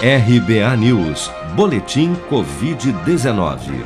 RBA News, Boletim Covid-19.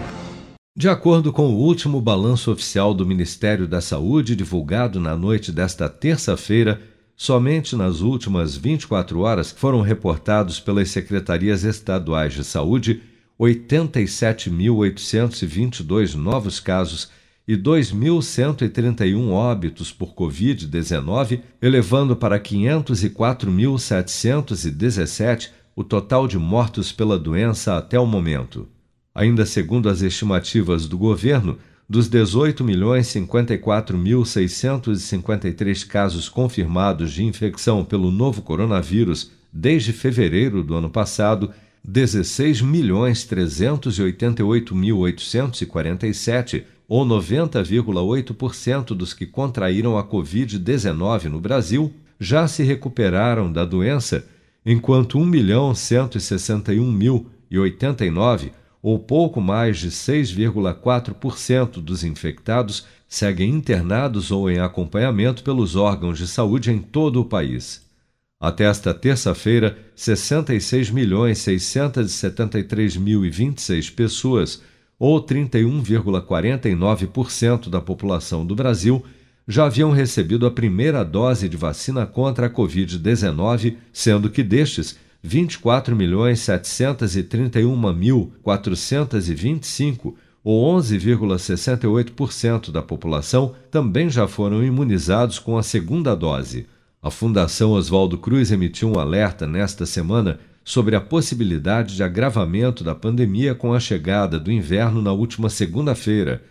De acordo com o último balanço oficial do Ministério da Saúde, divulgado na noite desta terça-feira, somente nas últimas 24 horas foram reportados pelas secretarias estaduais de saúde 87.822 novos casos e 2.131 óbitos por Covid-19, elevando para 504.717 o total de mortos pela doença até o momento. Ainda segundo as estimativas do governo, dos 18.054.653 casos confirmados de infecção pelo novo coronavírus desde fevereiro do ano passado, 16.388.847 ou 90,8% dos que contraíram a Covid-19 no Brasil, já se recuperaram da doença, enquanto 1.161.089, ou pouco mais de 6,4% dos infectados, seguem internados ou em acompanhamento pelos órgãos de saúde em todo o país. Até esta terça-feira, 66.673.026 pessoas ou 31,49% da população do Brasil, já haviam recebido a primeira dose de vacina contra a Covid-19, sendo que destes, 24.731.425, ou 11,68% da população, também já foram imunizados com a segunda dose. A Fundação Oswaldo Cruz emitiu um alerta nesta semana sobre a possibilidade de agravamento da pandemia com a chegada do inverno na última segunda-feira.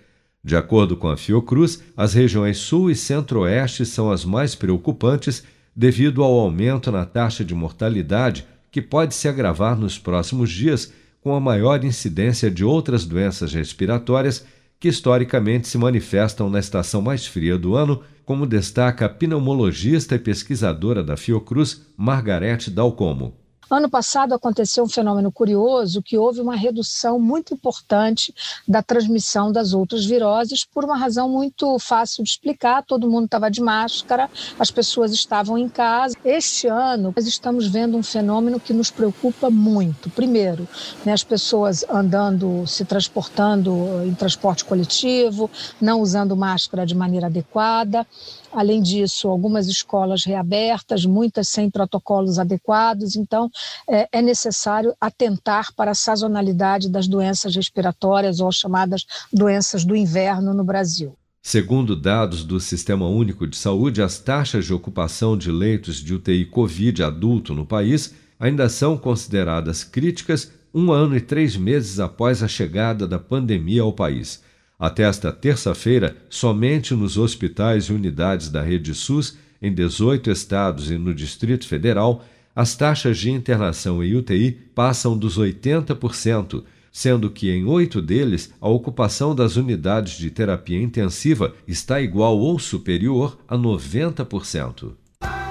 De acordo com a Fiocruz, as regiões Sul e Centro-Oeste são as mais preocupantes devido ao aumento na taxa de mortalidade, que pode se agravar nos próximos dias com a maior incidência de outras doenças respiratórias que historicamente se manifestam na estação mais fria do ano, como destaca a pneumologista e pesquisadora da Fiocruz, Margarete Dalcomo. Ano passado aconteceu um fenômeno curioso que houve uma redução muito importante da transmissão das outras viroses por uma razão muito fácil de explicar. Todo mundo estava de máscara, as pessoas estavam em casa. Este ano nós estamos vendo um fenômeno que nos preocupa muito. Primeiro, né, as pessoas andando, se transportando em transporte coletivo, não usando máscara de maneira adequada. Além disso, algumas escolas reabertas, muitas sem protocolos adequados. Então, é, é necessário atentar para a sazonalidade das doenças respiratórias ou chamadas doenças do inverno no Brasil. Segundo dados do Sistema Único de Saúde, as taxas de ocupação de leitos de UTI Covid adulto no país ainda são consideradas críticas um ano e três meses após a chegada da pandemia ao país. Até esta terça-feira, somente nos hospitais e unidades da rede SUS, em 18 estados e no Distrito Federal, as taxas de internação em UTI passam dos 80%, sendo que em oito deles a ocupação das unidades de terapia intensiva está igual ou superior a 90%.